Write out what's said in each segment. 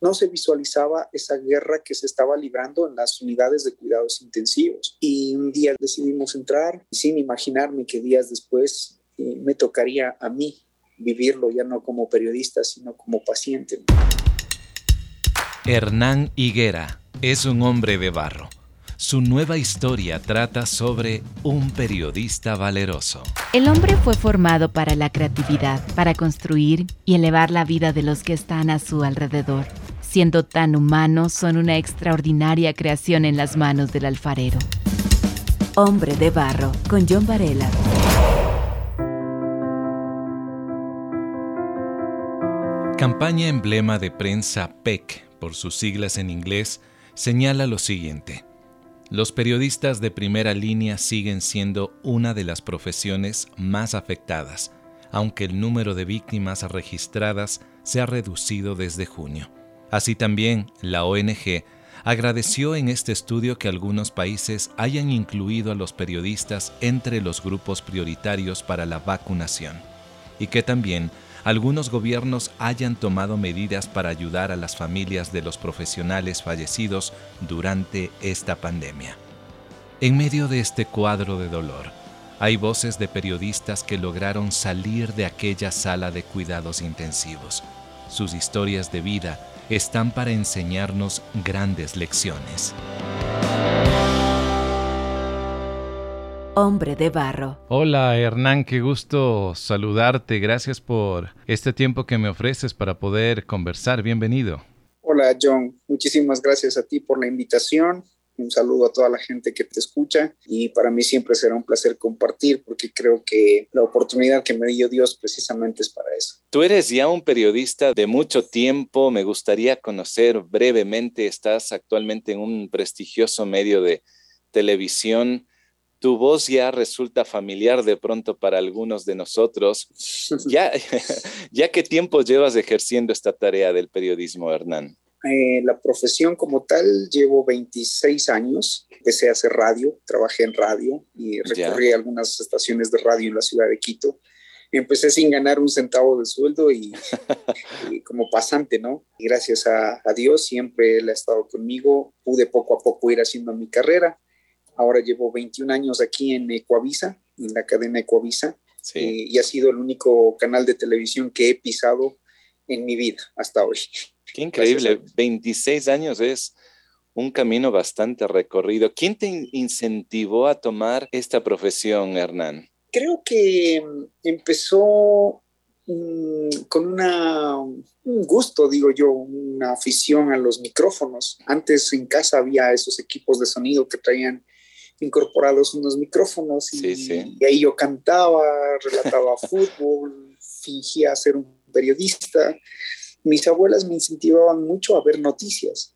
no se visualizaba esa guerra que se estaba librando en las unidades de cuidados intensivos. Y un día decidimos entrar sin imaginarme que días después eh, me tocaría a mí vivirlo, ya no como periodista, sino como paciente. Hernán Higuera es un hombre de barro. Su nueva historia trata sobre un periodista valeroso. El hombre fue formado para la creatividad, para construir y elevar la vida de los que están a su alrededor. Siendo tan humanos, son una extraordinaria creación en las manos del alfarero. Hombre de Barro, con John Varela. Campaña emblema de prensa PEC, por sus siglas en inglés, señala lo siguiente. Los periodistas de primera línea siguen siendo una de las profesiones más afectadas, aunque el número de víctimas registradas se ha reducido desde junio. Así también, la ONG agradeció en este estudio que algunos países hayan incluido a los periodistas entre los grupos prioritarios para la vacunación y que también algunos gobiernos hayan tomado medidas para ayudar a las familias de los profesionales fallecidos durante esta pandemia. En medio de este cuadro de dolor, hay voces de periodistas que lograron salir de aquella sala de cuidados intensivos. Sus historias de vida están para enseñarnos grandes lecciones. Hombre de Barro. Hola Hernán, qué gusto saludarte. Gracias por este tiempo que me ofreces para poder conversar. Bienvenido. Hola John, muchísimas gracias a ti por la invitación. Un saludo a toda la gente que te escucha y para mí siempre será un placer compartir porque creo que la oportunidad que me dio Dios precisamente es para eso. Tú eres ya un periodista de mucho tiempo, me gustaría conocer brevemente, estás actualmente en un prestigioso medio de televisión tu voz ya resulta familiar de pronto para algunos de nosotros. ¿Ya, ya qué tiempo llevas ejerciendo esta tarea del periodismo, Hernán? Eh, la profesión como tal llevo 26 años. Empecé a hacer radio, trabajé en radio y recorrí algunas estaciones de radio en la ciudad de Quito. Empecé sin ganar un centavo de sueldo y, como pasante, ¿no? Y gracias a, a Dios siempre Él ha estado conmigo. Pude poco a poco ir haciendo mi carrera Ahora llevo 21 años aquí en Ecuavisa, en la cadena Ecuavisa, eh, y ha sido el único canal de televisión que he pisado en mi vida hasta hoy. Qué increíble, 26 años es un camino bastante recorrido. ¿Quién te incentivó a tomar esta profesión, Hernán? Creo que mm, empezó mm, con una, un gusto, digo yo, una afición a los micrófonos. Antes en casa había esos equipos de sonido que traían incorporados unos micrófonos y, ahí yo cantaba, relataba fútbol, fingía ser un periodista. Mis abuelas me incentivaban mucho a ver noticias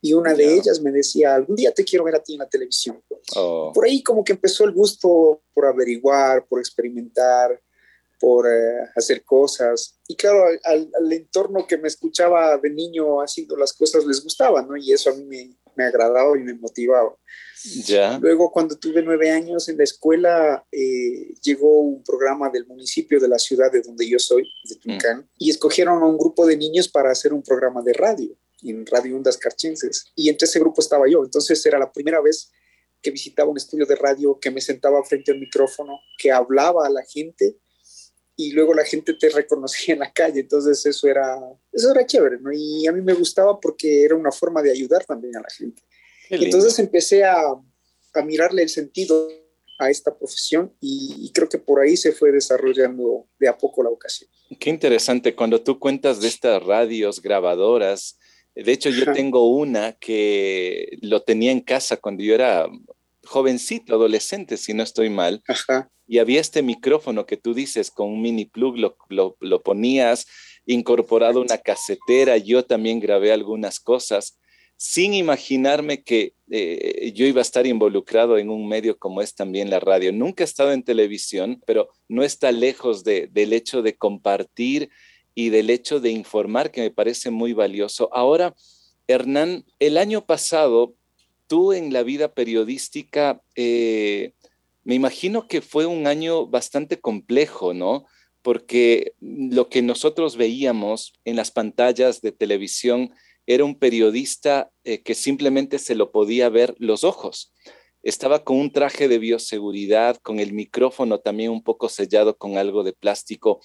y una de ellas me decía, algún día te quiero ver a ti en la televisión. Oh. Por ahí como que empezó el gusto por averiguar, por experimentar, por eh, hacer cosas. Y claro, al, al, entorno que me escuchaba de niño haciendo las cosas les gustaba, ¿no? Y eso a mí me, me agradaba y me motivaba. Ya. Luego, cuando tuve nueve años en la escuela, eh, llegó un programa del municipio de la ciudad de donde yo soy, de mm. Tuncán, y escogieron a un grupo de niños para hacer un programa de radio en Radio Ondas Carchenses. Y entre ese grupo estaba yo. Entonces era la primera vez que visitaba un estudio de radio, que me sentaba frente al micrófono, que hablaba a la gente y luego la gente te reconocía en la calle. Entonces eso era, eso era chévere, ¿no? Y a mí me gustaba porque era una forma de ayudar también a la gente. Entonces empecé a, a, mirarle el sentido a esta profesión y, creo que por ahí se fue desarrollando de a poco la vocación. Qué interesante, cuando tú cuentas de estas radios grabadoras, de hecho yo tengo una que lo tenía en casa cuando yo era jovencito, adolescente, si no estoy mal. Y había este micrófono que tú dices con un mini plug, lo, lo, ponías incorporado una casetera. Yo también grabé algunas cosas sin imaginarme que eh, yo iba a estar involucrado en un medio como es también la radio. Nunca he estado en televisión, pero no está lejos del hecho de compartir y del hecho de informar, que me parece muy valioso. Ahora, Hernán, el año pasado, tú en la vida periodística, eh, me imagino que fue un año bastante complejo, ¿no? Porque lo que nosotros veíamos en las pantallas de televisión era un periodista eh, que simplemente se lo podía ver los ojos. Estaba con un traje de bioseguridad, con el micrófono también un poco sellado con algo de plástico.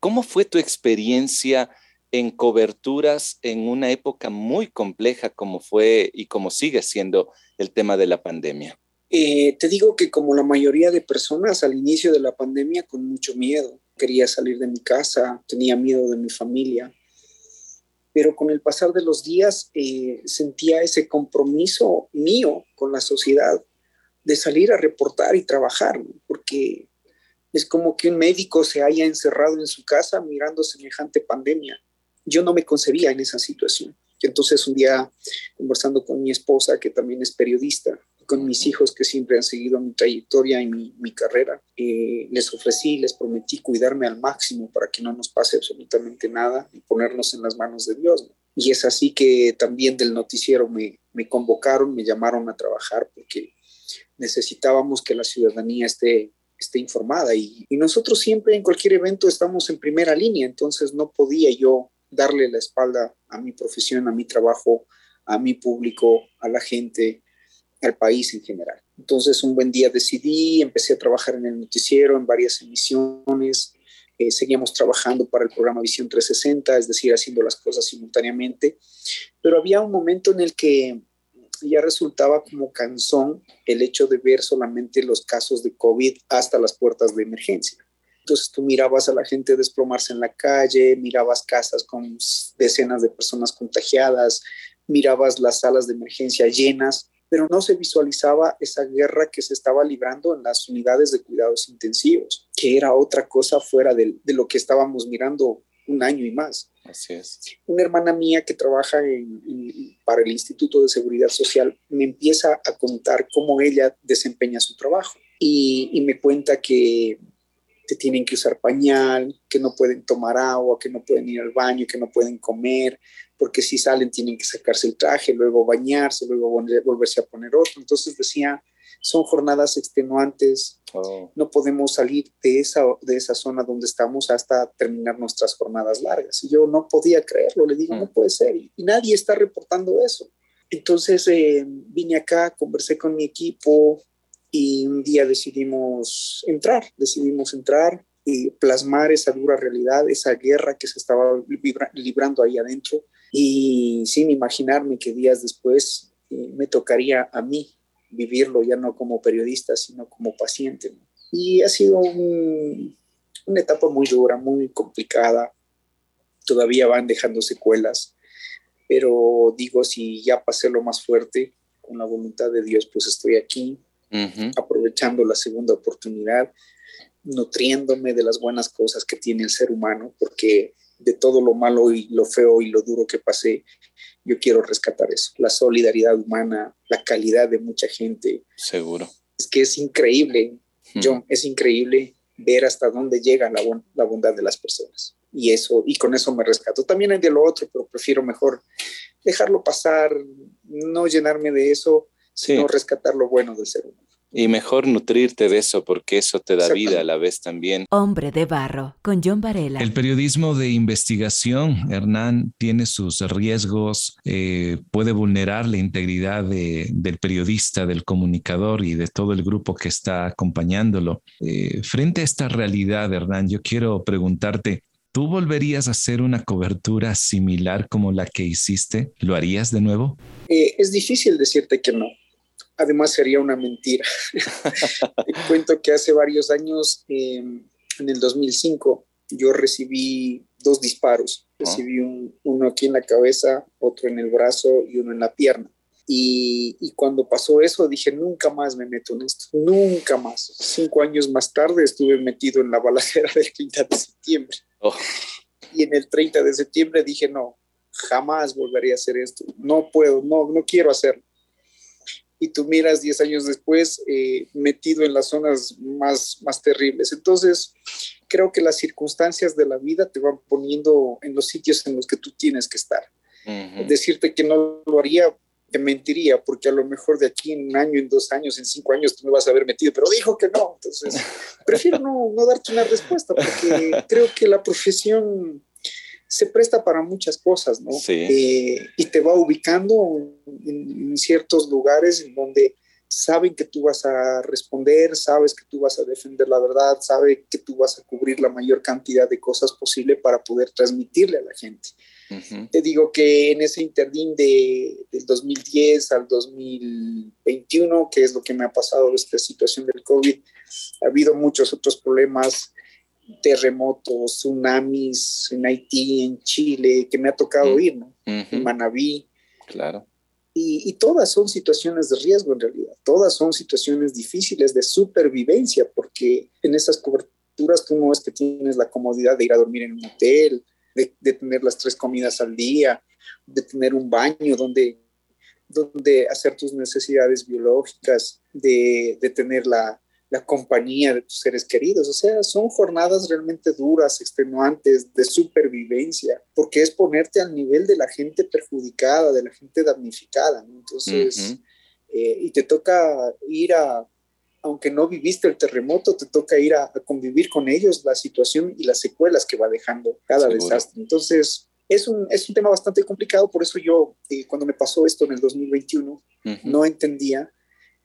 ¿Cómo fue tu experiencia en coberturas en una época muy compleja como fue y como sigue siendo el tema de la pandemia? Eh, te digo que como la mayoría de personas al inicio de la pandemia con mucho miedo, quería salir de mi casa, tenía miedo de mi familia, pero con el pasar de los días eh, sentía ese compromiso mío con la sociedad de salir a reportar y trabajar, porque es como que un médico se haya encerrado en su casa mirando semejante pandemia. Yo no me concebía en esa situación. entonces un día conversando con mi esposa, que también es periodista, con mis hijos que siempre han seguido mi trayectoria y mi, carrera. Eh, les ofrecí, les prometí cuidarme al máximo para que no nos pase absolutamente nada y ponernos en las manos de Dios. Y es así que también del noticiero me, me convocaron, me llamaron a trabajar porque necesitábamos que la ciudadanía esté esté informada y, nosotros siempre en cualquier evento estamos en primera línea, entonces no podía yo darle la espalda a mi profesión, a mi trabajo, a mi público, a la gente, al país en general. Entonces, un buen día decidí, empecé a trabajar en el noticiero, en varias emisiones, eh, seguíamos trabajando para el programa Visión 360, es decir, haciendo las cosas simultáneamente, pero había un momento en el que ya resultaba como cansón el hecho de ver solamente los casos de COVID hasta las puertas de emergencia. Entonces tú mirabas a la gente desplomarse en la calle, mirabas casas con decenas de personas contagiadas, mirabas las salas de emergencia llenas pero no se visualizaba esa guerra que se estaba librando en las unidades de cuidados intensivos, que era otra cosa fuera de, lo que estábamos mirando un año y más. Así es. Una hermana mía que trabaja para el Instituto de Seguridad Social me empieza a contar cómo ella desempeña su trabajo y, y me cuenta que que tienen que usar pañal, que no pueden tomar agua, que no pueden ir al baño, que no pueden comer, porque si salen tienen que sacarse el traje, luego bañarse, luego volverse a poner otro. Entonces decía, son jornadas extenuantes, oh. no podemos salir de esa, de esa zona donde estamos hasta terminar nuestras jornadas largas. Y yo no podía creerlo, le digo, no mm. puede ser, y, nadie está reportando eso. Entonces eh, vine acá, conversé con mi equipo, y un día decidimos entrar, decidimos entrar y plasmar esa dura realidad, esa guerra que se estaba librando ahí adentro y sin imaginarme que días después eh, me tocaría a mí vivirlo ya no como periodista, sino como paciente. Y ha sido una etapa muy dura, muy complicada, todavía van dejando secuelas, pero digo, si ya pasé lo más fuerte, con la voluntad de Dios, pues estoy aquí, aprovechando la segunda oportunidad, nutriéndome de las buenas cosas que tiene el ser humano, porque de todo lo malo y lo feo y lo duro que pasé, yo quiero rescatar eso, la solidaridad humana, la calidad de mucha gente. Seguro. Es que es increíble, John, es increíble ver hasta dónde llega la, la, bondad de las personas. Y eso, y con eso me rescato. También hay de lo otro, pero prefiero mejor dejarlo pasar, no llenarme de eso, sino rescatar lo bueno del ser humano. Y mejor nutrirte de eso porque eso te da vida a la vez también. Hombre de barro, con John Varela. El periodismo de investigación, Hernán, tiene sus riesgos, eh, puede vulnerar la integridad del periodista, del comunicador y de todo el grupo que está acompañándolo. Eh, frente a esta realidad, Hernán, yo quiero preguntarte, ¿Tú volverías a hacer una cobertura similar como la que hiciste? ¿Lo harías de nuevo? Eh, es difícil decirte que no además sería una mentira. Te cuento que hace varios años, em, en el 2005, yo recibí dos disparos. Ah. Recibí uno aquí en la cabeza, otro en el brazo y uno en la pierna. Y, cuando pasó eso dije, nunca más me meto en esto, nunca más. Cinco años más tarde estuve metido en la balacera del 30 de septiembre. Oh. Y en el 30 de septiembre dije, no, jamás volvería a hacer esto. No puedo, no, no quiero hacerlo y tú miras 10 años después eh, metido en las zonas más, más terribles. Entonces, creo que las circunstancias de la vida te van poniendo en los sitios en los que tú tienes que estar. Decirte que no lo haría, te mentiría, porque a lo mejor de aquí en un año, en dos años, en cinco años tú me vas a haber metido, pero dijo que no. Entonces, prefiero no, no darte una respuesta, porque creo que la profesión se presta para muchas cosas, ¿no? Sí. Eh, y te va ubicando en, en, ciertos lugares en donde saben que tú vas a responder, sabes que tú vas a defender la verdad, sabe que tú vas a cubrir la mayor cantidad de cosas posible para poder transmitirle a la gente. Uh -huh. Te digo que en ese interdín de, del 2010 al 2021, que es lo que me ha pasado esta situación del COVID, ha habido muchos otros problemas, terremotos, tsunamis en Haití, en Chile, que me ha tocado -huh. ir, ¿no? Uh -huh. En Manabí. Claro. Y, y, todas son situaciones de riesgo en realidad, todas son situaciones difíciles de supervivencia, porque en esas coberturas tú no es que tienes la comodidad de ir a dormir en un hotel, de, de tener las tres comidas al día, de tener un baño donde, donde hacer tus necesidades biológicas, de, de tener la, la compañía de tus seres queridos. O sea, son jornadas realmente duras, extenuantes, de supervivencia, porque es ponerte al nivel de la gente perjudicada, de la gente damnificada. ¿no? Entonces, uh -huh. eh, y te toca ir a, aunque no viviste el terremoto, te toca ir a, a, convivir con ellos, la situación y las secuelas que va dejando cada Seguro. desastre. Entonces, es un, es un tema bastante complicado, por eso yo, eh, cuando me pasó esto en el 2021, uh -huh. no entendía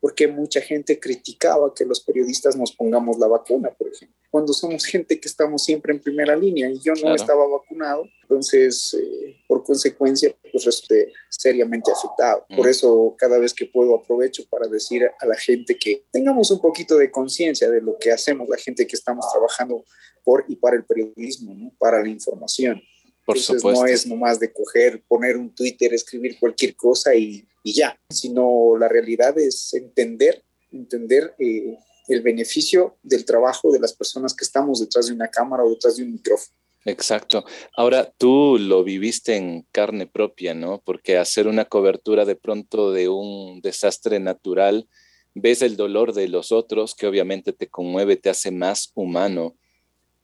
porque mucha gente criticaba que los periodistas nos pongamos la vacuna, por ejemplo, cuando somos gente que estamos siempre en primera línea y yo no claro. estaba vacunado, entonces eh, por consecuencia pues resulté seriamente afectado. Mm. Por eso cada vez que puedo aprovecho para decir a la gente que tengamos un poquito de conciencia de lo que hacemos, la gente que estamos trabajando por y para el periodismo, ¿no? para la información. Por Entonces supuesto. no es nomás de coger, poner un Twitter, escribir cualquier cosa y, y ya, sino la realidad es entender, entender eh, el beneficio del trabajo de las personas que estamos detrás de una cámara o detrás de un micrófono. Exacto. Ahora tú lo viviste en carne propia, ¿no? Porque hacer una cobertura de pronto de un desastre natural, ves el dolor de los otros, que obviamente te conmueve, te hace más humano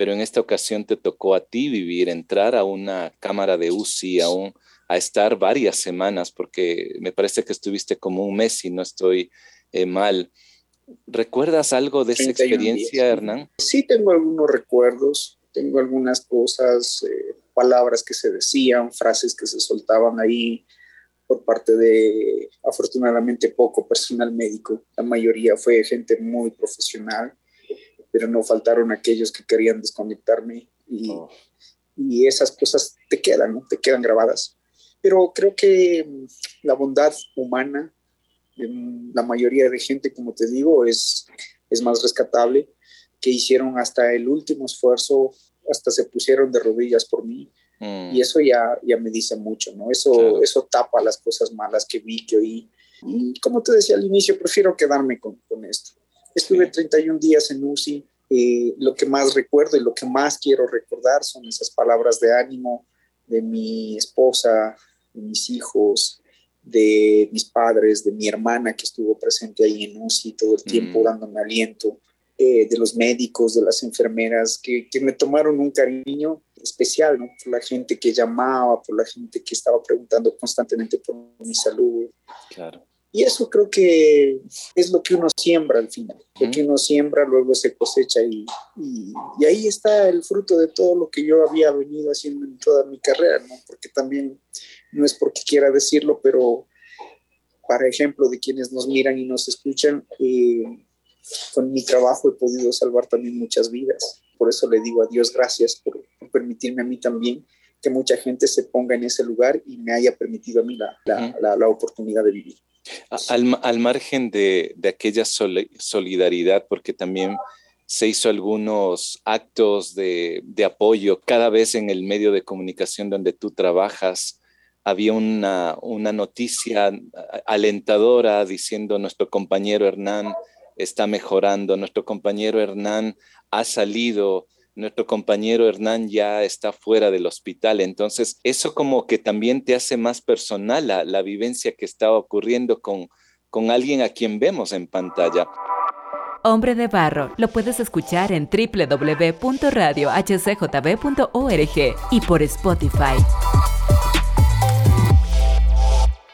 pero en esta ocasión te tocó a ti vivir, entrar a una cámara de UCI, a, un, a estar varias semanas, porque me parece que estuviste como un mes y no estoy eh, mal. ¿Recuerdas algo de esa experiencia, días. Hernán? Sí, tengo algunos recuerdos, tengo algunas cosas, eh, palabras que se decían, frases que se soltaban ahí por parte de, afortunadamente, poco personal médico. La mayoría fue gente muy profesional pero no faltaron aquellos que querían desconectarme y, oh. y esas cosas te quedan, ¿no? te quedan grabadas. Pero creo que mm, la bondad humana, la mayoría de gente, como te digo, es, es más rescatable, que hicieron hasta el último esfuerzo, hasta se pusieron de rodillas por mí. Mm. Y eso ya, ya me dice mucho, ¿no? Eso, claro. eso tapa las cosas malas que vi, que oí. Y como te decía al inicio, prefiero quedarme con, con esto. Estuve 31 días en UCI. Eh, lo que más recuerdo y lo que más quiero recordar son esas palabras de ánimo de mi esposa, de mis hijos, de mis padres, de mi hermana que estuvo presente ahí en UCI todo el tiempo mm. dándome aliento, eh, de los médicos, de las enfermeras que, que, me tomaron un cariño especial, ¿no? Por la gente que llamaba, por la gente que estaba preguntando constantemente por mi salud. Claro. Y eso creo que es lo que uno siembra al final. Lo que uno siembra luego se cosecha y, y, y, ahí está el fruto de todo lo que yo había venido haciendo en toda mi carrera, ¿no? Porque también no es porque quiera decirlo, pero para ejemplo de quienes nos miran y nos escuchan, eh, con mi trabajo he podido salvar también muchas vidas. Por eso le digo a Dios gracias por, por permitirme a mí también que mucha gente se ponga en ese lugar y me haya permitido a mí la, la, uh -huh. la, la oportunidad de vivir. Al, al margen de, de, aquella solidaridad, porque también se hizo algunos actos de, de, apoyo, cada vez en el medio de comunicación donde tú trabajas, había una, una noticia alentadora diciendo nuestro compañero Hernán está mejorando, nuestro compañero Hernán ha salido nuestro compañero Hernán ya está fuera del hospital. Entonces, eso como que también te hace más personal la, la vivencia que estaba ocurriendo con, con alguien a quien vemos en pantalla. Hombre de Barro lo puedes escuchar en www.radiohcjb.org y por Spotify.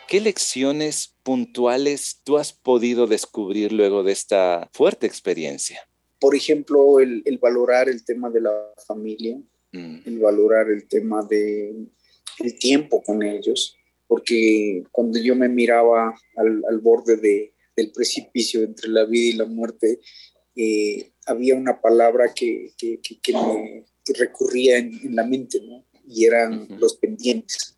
¿Qué lecciones puntuales tú has podido descubrir luego de esta fuerte experiencia? por ejemplo, el, el, valorar el tema de la familia, uh mm. el valorar el tema de el tiempo con ellos, porque cuando yo me miraba al, al borde de, del precipicio entre la vida y la muerte, eh, había una palabra que, que, que, me recurría en, la mente, ¿no? Y eran los pendientes,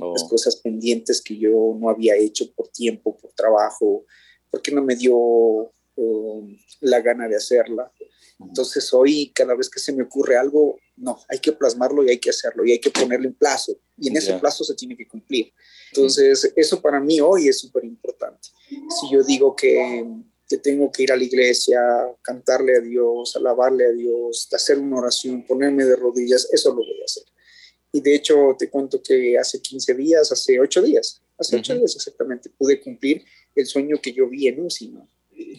las oh. cosas pendientes que yo no había hecho por tiempo, por trabajo, porque no me dio um, la gana de hacerla. Entonces hoy cada vez que se me ocurre algo, no, hay que plasmarlo y hay que hacerlo y hay que ponerle un plazo y en ese plazo se tiene que cumplir. Entonces eso para mí hoy es súper importante. Si yo digo que, que, tengo que ir a la iglesia, cantarle a Dios, alabarle a Dios, hacer una oración, ponerme de rodillas, eso lo voy a hacer. Y de hecho te cuento que hace 15 días, hace 8 días, hace 8 días exactamente, pude cumplir el sueño que yo vi en un sino.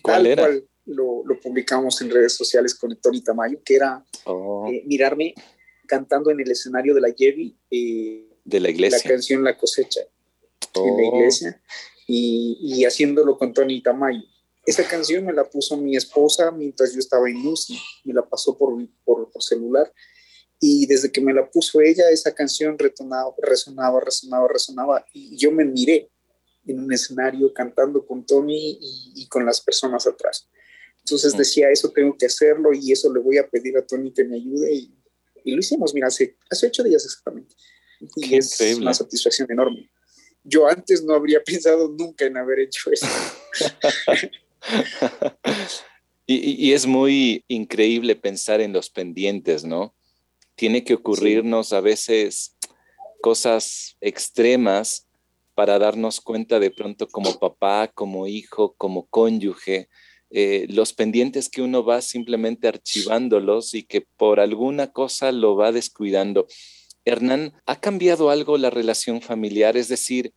¿Cuál era? Cual, lo, publicamos en redes sociales con Tony Tamayo, que era oh. eh, mirarme cantando en el escenario de la Yevi, eh, de la iglesia. La canción La cosecha en la oh. iglesia y, y, haciéndolo con Tony Tamayo. Esa canción me la puso mi esposa mientras yo estaba en UCI, me la pasó por, por, por celular y desde que me la puso ella, esa canción retonaba, resonaba, resonaba, resonaba y yo me miré en un escenario cantando con Tony y, y con las personas atrás. Entonces decía, eso tengo que hacerlo y eso le voy a pedir a Tony que me ayude y, y lo hicimos, mira, hace, hace ocho días exactamente. Y es una satisfacción enorme. Yo antes no habría pensado nunca en haber hecho eso. y, y, es muy increíble pensar en los pendientes, ¿no? Tiene que ocurrirnos a veces cosas extremas para darnos cuenta de pronto como papá, como hijo, como cónyuge, eh, los pendientes que uno va simplemente archivándolos y que por alguna cosa lo va descuidando. Hernán, ¿ha cambiado algo la relación familiar? Es decir,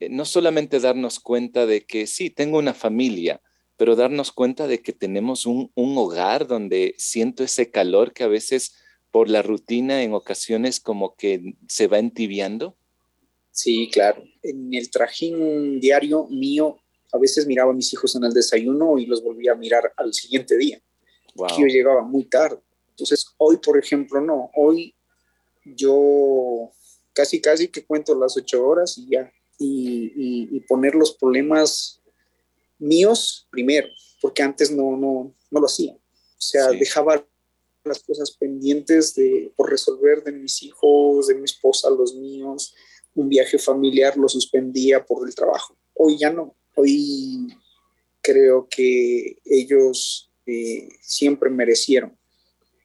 eh, no solamente darnos cuenta de que sí, tengo una familia, pero darnos cuenta de que tenemos un, un hogar donde siento ese calor que a veces por la rutina en ocasiones como que se va entibiando. Sí, claro. En el trajín diario mío a veces miraba a mis hijos en el desayuno y los volvía a mirar al siguiente día. Yo llegaba muy tarde. Entonces, hoy, por ejemplo, no. Hoy yo casi, casi que cuento las ocho horas y ya. Y, poner los problemas míos primero, porque antes no, no, no lo hacía. O sea, dejaba las cosas pendientes de, por resolver de mis hijos, de mi esposa, los míos. Un viaje familiar lo suspendía por el trabajo. Hoy ya no hoy creo que ellos eh, siempre merecieron,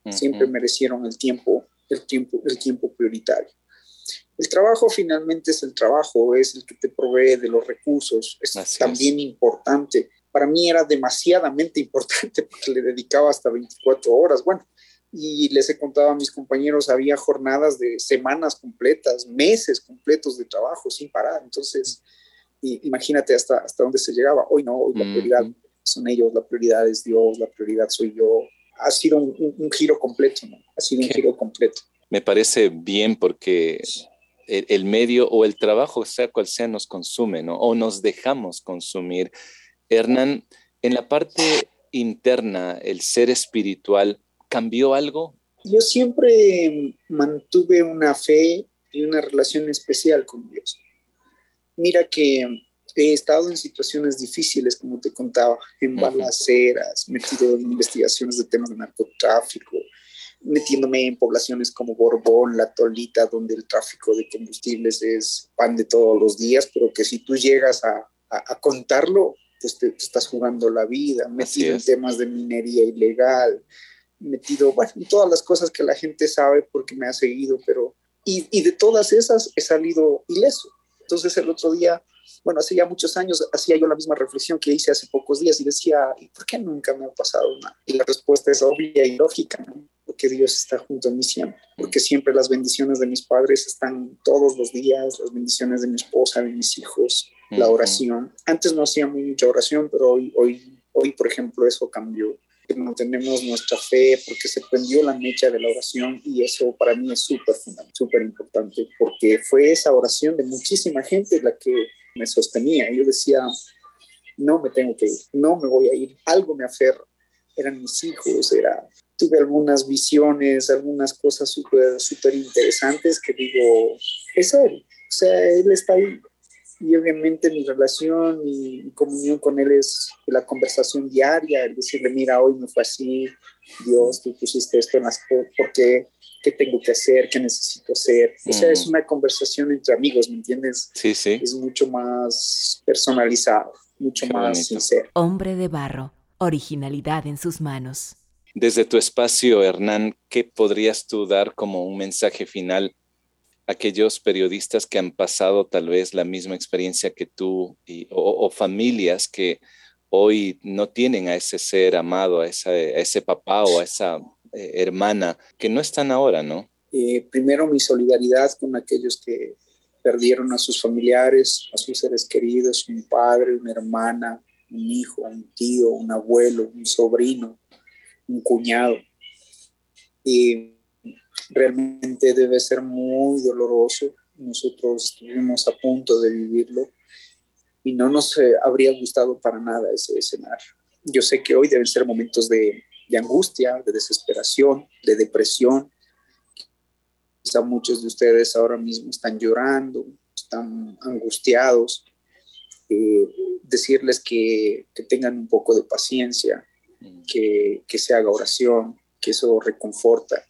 siempre merecieron el tiempo, el tiempo, el tiempo prioritario. El trabajo finalmente es el trabajo, es el que te provee de los recursos, es también importante. Para mí era demasiadamente importante porque le dedicaba hasta 24 horas. Bueno, y les he contado a mis compañeros, había jornadas de semanas completas, meses completos de trabajo sin parar. Entonces, imagínate hasta, hasta dónde se llegaba. Hoy no, hoy la prioridad son ellos, la prioridad es Dios, la prioridad soy yo. Ha sido un, giro completo, ¿no? Ha sido un giro completo. Me parece bien porque el, medio o el trabajo, sea cual sea, nos consume, ¿no? O nos dejamos consumir. Hernán, en la parte interna, el ser espiritual, ¿cambió algo? Yo siempre mantuve una fe y una relación especial con Dios. Mira que he estado en situaciones difíciles, como te contaba, en balaceras, metido en investigaciones de temas de narcotráfico, metiéndome en poblaciones como Borbón, La Tolita, donde el tráfico de combustibles es pan de todos los días, pero que si tú llegas a, contarlo, pues te, estás jugando la vida, metido en temas de minería ilegal, metido, bueno, en todas las cosas que la gente sabe porque me ha seguido, pero, y, y de todas esas he salido ileso entonces el otro día, bueno, hace ya muchos años, hacía yo la misma reflexión que hice hace pocos días y decía, ¿y por qué nunca me ha pasado nada? Y la respuesta es obvia y lógica, ¿no? porque Dios está junto a mí siempre, porque siempre las bendiciones de mis padres están todos los días, las bendiciones de mi esposa, de mis hijos, la oración. Antes no hacía mucha oración, pero hoy, hoy, hoy, por ejemplo, eso cambió mantenemos nuestra fe, porque se prendió la mecha de la oración y eso para mí es súper súper importante, porque fue esa oración de muchísima gente la que me sostenía. Yo decía, no me tengo que ir, no me voy a ir, algo me aferra. Eran mis hijos, era tuve algunas visiones, algunas cosas súper súper interesantes que digo, es él, o sea, él está ahí. Y obviamente mi relación y mi comunión con él es la conversación diaria, el decirle, mira, hoy me fue así, Dios, tú pusiste esto en las ¿por qué? ¿Qué tengo que hacer? ¿Qué necesito hacer? O sea, es mm. una conversación entre amigos, ¿me entiendes? Sí, sí. Es mucho más personalizado, mucho más sincero. Hombre de barro, originalidad en sus manos. Desde tu espacio, Hernán, ¿qué podrías tú dar como un mensaje final aquellos periodistas que han pasado tal vez la misma experiencia que tú o, familias que hoy no tienen a ese ser amado, a, ese papá o a esa eh, hermana que no están ahora, ¿no? Eh, primero mi solidaridad con aquellos que perdieron a sus familiares, a sus seres queridos, un padre, una hermana, un hijo, un tío, un abuelo, un sobrino, un cuñado. Y realmente debe ser muy doloroso. Nosotros estuvimos a punto de vivirlo y no nos eh, habría gustado para nada ese escenario. Yo sé que hoy deben ser momentos de, de angustia, de desesperación, de depresión. Quizá muchos de ustedes ahora mismo están llorando, están angustiados. Eh, decirles que, que, tengan un poco de paciencia, que, que se haga oración, que eso reconforta,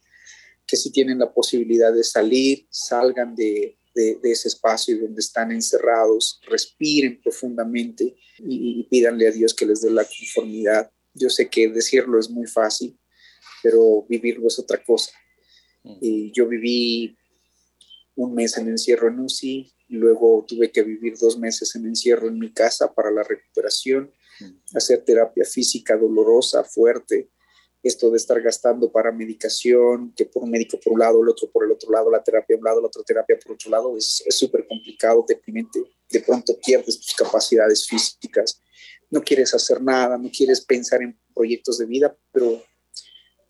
que si tienen la posibilidad de salir, salgan de, de, ese espacio donde están encerrados, respiren profundamente y, y, pídanle a Dios que les dé la conformidad. Yo sé que decirlo es muy fácil, pero vivirlo es otra cosa. Y yo viví un mes en encierro en UCI, luego tuve que vivir dos meses en encierro en mi casa para la recuperación hacer terapia física dolorosa, fuerte, esto de estar gastando para medicación, que por un médico por un lado, el otro por el otro lado, la terapia por un lado, la otra terapia por otro lado, es súper complicado, deprimente. De pronto pierdes tus capacidades físicas, no quieres hacer nada, no quieres pensar en proyectos de vida, pero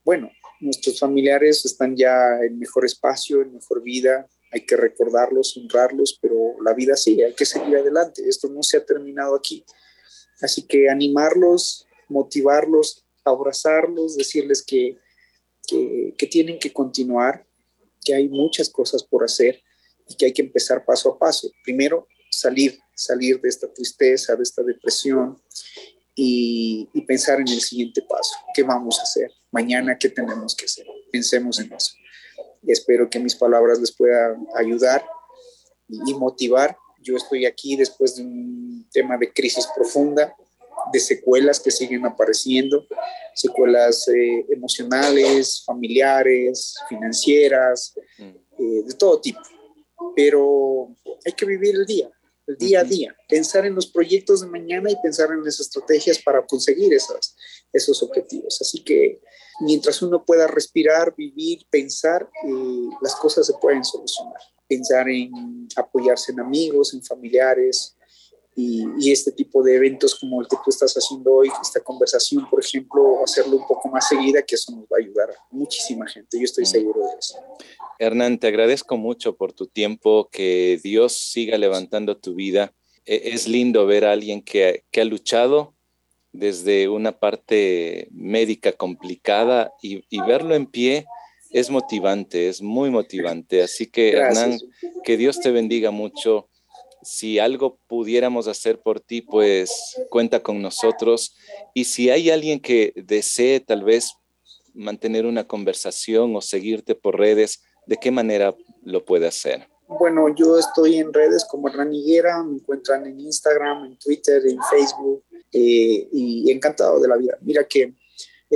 bueno, nuestros familiares están ya en mejor espacio, en mejor vida, hay que recordarlos, honrarlos, pero la vida sigue, hay que seguir adelante, esto no se ha terminado aquí. Así que animarlos, motivarlos, abrazarlos, decirles que, que, tienen que continuar, que hay muchas cosas por hacer y que hay que empezar paso a paso. Primero, salir, salir de esta tristeza, de esta depresión y, pensar en el siguiente paso. ¿Qué vamos a hacer? Mañana, ¿qué tenemos que hacer? Pensemos en eso. Y espero que mis palabras les puedan ayudar y motivar yo estoy aquí después de un tema de crisis profunda, de secuelas que siguen apareciendo, secuelas eh, emocionales, familiares, financieras, mm. eh, de todo tipo. Pero hay que vivir el día, el día a día, pensar en los proyectos de mañana y pensar en las estrategias para conseguir esas, esos objetivos. Así que mientras uno pueda respirar, vivir, pensar, eh, las cosas se pueden solucionar pensar en apoyarse en amigos, en familiares y, este tipo de eventos como el que tú estás haciendo hoy, esta conversación, por ejemplo, hacerlo un poco más seguida, que eso nos va a ayudar a muchísima gente, yo estoy mm. seguro de eso. Hernán, te agradezco mucho por tu tiempo, que Dios siga levantando tu vida. E, es lindo ver a alguien que, que ha luchado desde una parte médica complicada y, y verlo en pie es motivante, es muy motivante. Así que, Hernán, que Dios te bendiga mucho. Si algo pudiéramos hacer por ti, pues cuenta con nosotros. Y si hay alguien que desee tal vez mantener una conversación o seguirte por redes, ¿de qué manera lo puede hacer? Bueno, yo estoy en redes como Hernán Higuera, me encuentran en Instagram, en Twitter, en Facebook eh, y encantado de la vida. Mira que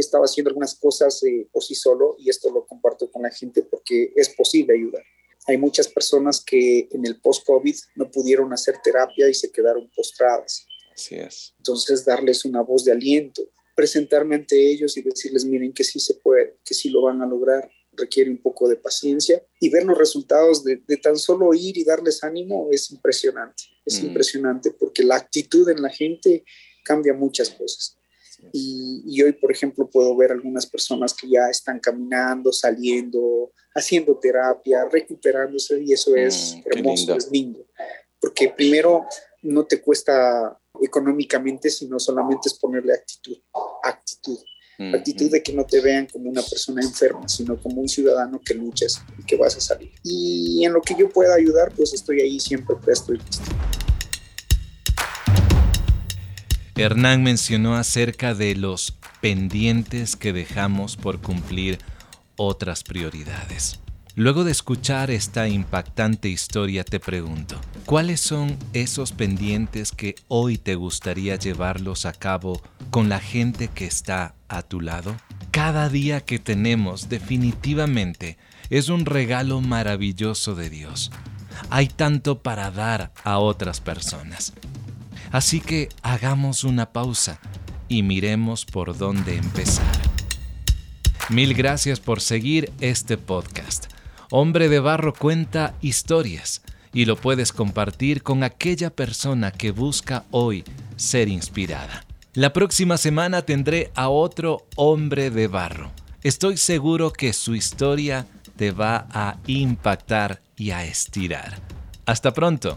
estaba haciendo algunas cosas eh, por sí solo y esto lo comparto con la gente porque es posible ayudar. Hay muchas personas que en el post-COVID no pudieron hacer terapia y se quedaron postradas. Así es. Entonces, darles una voz de aliento, presentarme ante ellos y decirles, miren que sí se puede, que sí lo van a lograr, requiere un poco de paciencia y ver los resultados de, tan solo ir y darles ánimo es impresionante, es mm. impresionante porque la actitud en la gente cambia muchas cosas. Y, hoy, por ejemplo, puedo ver algunas personas que ya están caminando, saliendo, haciendo terapia, recuperándose y eso es mm, hermoso, es lindo. Porque primero no te cuesta económicamente, sino solamente es ponerle actitud, actitud. actitud de que no te vean como una persona enferma, sino como un ciudadano que luchas y que vas a salir. Y en lo que yo pueda ayudar, pues estoy ahí siempre presto y listo. Hernán mencionó acerca de los pendientes que dejamos por cumplir otras prioridades. Luego de escuchar esta impactante historia te pregunto, ¿cuáles son esos pendientes que hoy te gustaría llevarlos a cabo con la gente que está a tu lado? Cada día que tenemos definitivamente es un regalo maravilloso de Dios. Hay tanto para dar a otras personas. Así que hagamos una pausa y miremos por dónde empezar. Mil gracias por seguir este podcast. Hombre de Barro cuenta historias y lo puedes compartir con aquella persona que busca hoy ser inspirada. La próxima semana tendré a otro hombre de barro. Estoy seguro que su historia te va a impactar y a estirar. Hasta pronto.